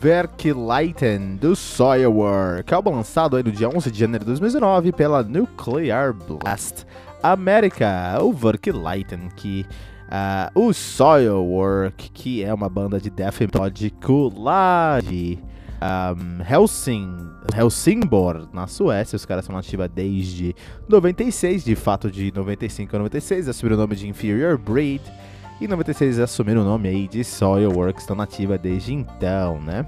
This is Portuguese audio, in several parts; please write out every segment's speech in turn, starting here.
Verkleiten do Soilwork, álbum lançado aí no dia 11 de janeiro de 2019 pela Nuclear Blast America, o Verkleiten, que uh, o Soilwork, que é uma banda de death melódico lá de um, Helsing, Helsingborg, na Suécia. Os caras são nativa desde 96, de fato de 95 a 96, assumiram o nome de Inferior Breed. Em 96 assumiram o nome aí de Soilworks, estão nativa desde então, né?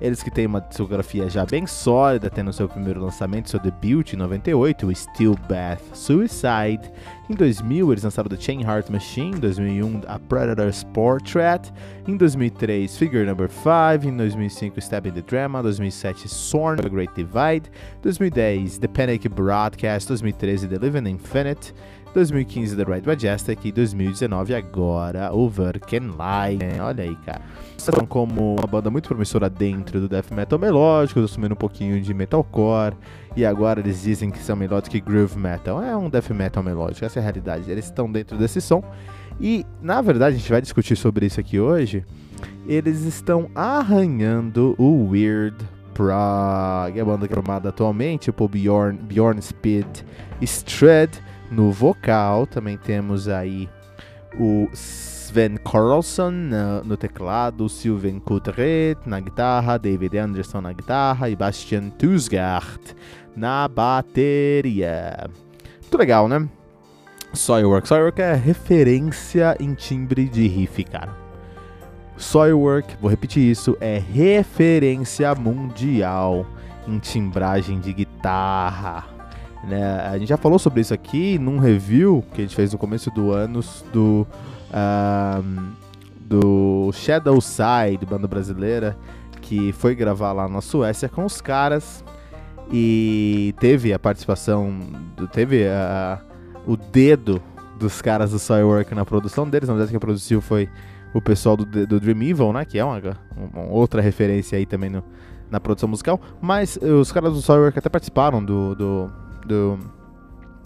Eles que têm uma discografia já bem sólida, tendo seu primeiro lançamento, seu debut em 98, o Steel Bath Suicide. Em 2000 eles lançaram The Chain Heart Machine, em 2001 A Predator's Portrait, em 2003 Figure Number 5, em 2005 Stab in the Drama, 2007 Sorn The Great Divide, 2010 The Panic Broadcast, 2013 The Living Infinite, 2015 The Right Majestic e 2019 agora o Verkenline. Olha aí, cara. São como uma banda muito promissora dentro do death metal melódico, assumindo um pouquinho de metalcore e agora eles dizem que são que groove metal. É um death metal melódico, essa é a realidade. Eles estão dentro desse som e, na verdade, a gente vai discutir sobre isso aqui hoje. Eles estão arranhando o Weird Prog, a banda formada atualmente por Bjorn, Bjorn Speed Stred no vocal. Também temos aí o Sven Carlson no, no teclado, Sylvain Coutret na guitarra, David Anderson na guitarra e Bastian Tusgart na bateria. Muito legal, né? Soilwork. Soilwork é referência em timbre de riff, cara. Soilwork, vou repetir isso, é referência mundial em timbragem de guitarra. Né? A gente já falou sobre isso aqui num review que a gente fez no começo do ano do, um, do Shadow Side, banda brasileira, que foi gravar lá na Suécia com os caras e teve a participação, teve a, o dedo dos caras do Soilwork na produção deles. Na verdade, quem produziu foi o pessoal do, do Dream Evil, né? Que é uma, uma outra referência aí também no, na produção musical. Mas os caras do Soilwork até participaram do, do do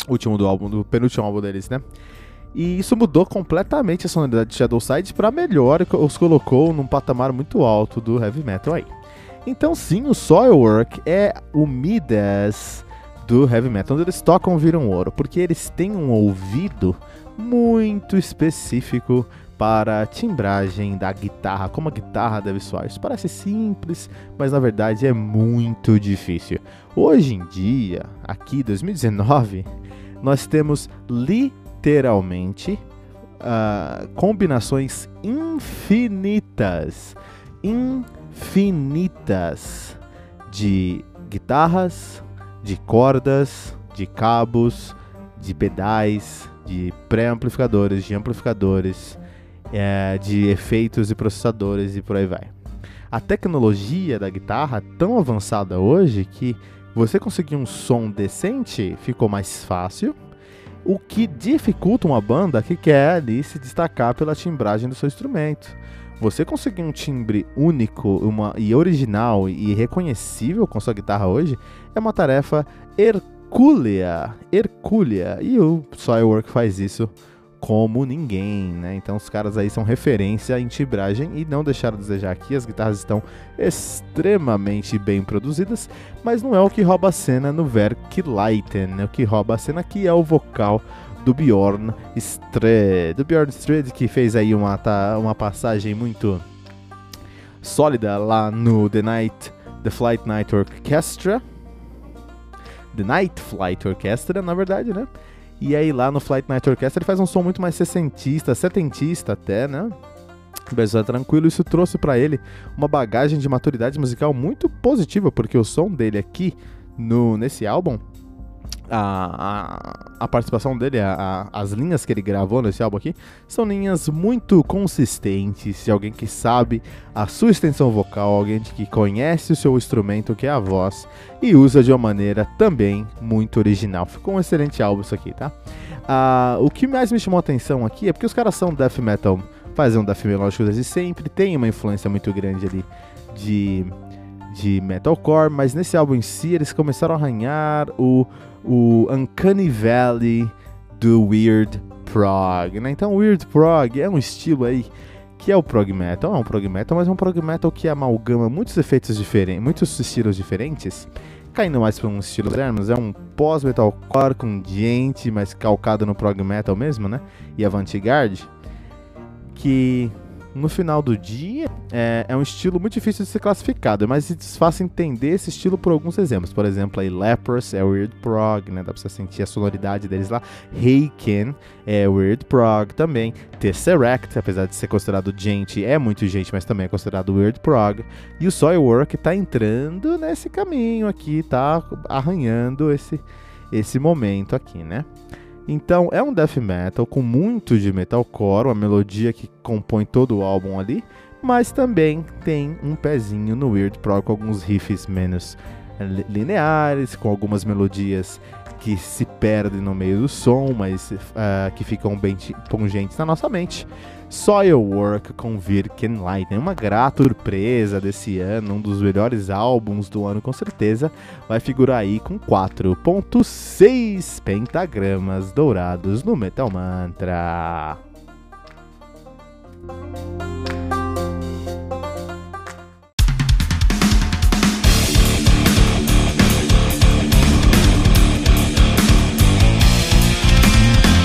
último do álbum, do penúltimo álbum deles, né? E isso mudou completamente a sonoridade de Shadowside para melhor e os colocou num patamar muito alto do heavy metal aí. Então sim, o Soilwork é o Midas do heavy metal, onde eles tocam viram ouro, porque eles têm um ouvido muito específico para a timbragem da guitarra, como a guitarra deve soar. Isso parece simples, mas na verdade é muito difícil. Hoje em dia, aqui 2019, nós temos literalmente uh, combinações infinitas, infinitas de guitarras, de cordas, de cabos, de pedais, de pré-amplificadores, de amplificadores é, de efeitos e processadores e por aí vai. A tecnologia da guitarra é tão avançada hoje que você conseguir um som decente ficou mais fácil, o que dificulta uma banda que quer ali se destacar pela timbragem do seu instrumento. Você conseguir um timbre único uma, e original e reconhecível com sua guitarra hoje é uma tarefa hercúlea, hercúlea, e o Soilwork faz isso como ninguém, né? Então os caras aí são referência em tibragem e não deixaram a desejar aqui. As guitarras estão extremamente bem produzidas, mas não é o que rouba a cena no Verkleiten, né? O que rouba a cena aqui é o vocal do Bjorn Stred. Do Bjorn Stred que fez aí uma, tá, uma passagem muito sólida lá no The Night, The Flight Night Orchestra. The Night Flight Orchestra, na verdade, né? E aí lá no Flight Night Orchestra ele faz um som muito mais sessentista, setentista até, né? Mas é tranquilo, isso trouxe para ele uma bagagem de maturidade musical muito positiva, porque o som dele aqui no nesse álbum a, a, a, participação dele, a, as linhas que ele gravou nesse álbum aqui, são linhas muito consistentes, de alguém que sabe a sua extensão vocal, alguém que conhece o seu instrumento, que é a voz, e usa de uma maneira também muito original. Ficou um excelente álbum isso aqui, tá? Ah, o que mais me chamou a atenção aqui é porque os caras são death metal, fazem um death melódico desde sempre, tem uma influência muito grande ali de de metalcore, mas nesse álbum em si eles começaram a arranhar o, o Uncanny Valley do Weird Prog, né? Então Weird Prog é um estilo aí que é o prog metal. É um prog metal, mas é um prog metal que amalgama muitos efeitos diferentes, muitos estilos diferentes, caindo mais para um estilo moderno, é um pós-metalcore com gente, mas calcado no prog metal mesmo, né? E avant-garde, que no final do dia, é, é, um estilo muito difícil de ser classificado, mas é fácil entender esse estilo por alguns exemplos. Por exemplo, aí Lepers é Weird Prog, né? Dá pra você sentir a sonoridade deles lá. Heiken é Weird Prog também. Tesseract, apesar de ser considerado gente, é muito gente, mas também é considerado Weird Prog. E o Soilwork tá entrando nesse caminho aqui, tá arranhando esse, esse momento aqui, né? Então é um death metal com muito de metalcore, uma melodia que compõe todo o álbum ali, mas também tem um pezinho no weird prog com alguns riffs menos lineares, com algumas melodias que se perdem no meio do som, mas uh, que ficam bem pungentes na nossa mente. Soilwork com Virken Lightning, uma grata surpresa desse ano, um dos melhores álbuns do ano com certeza, vai figurar aí com 4.6 pentagramas dourados no Metal Mantra.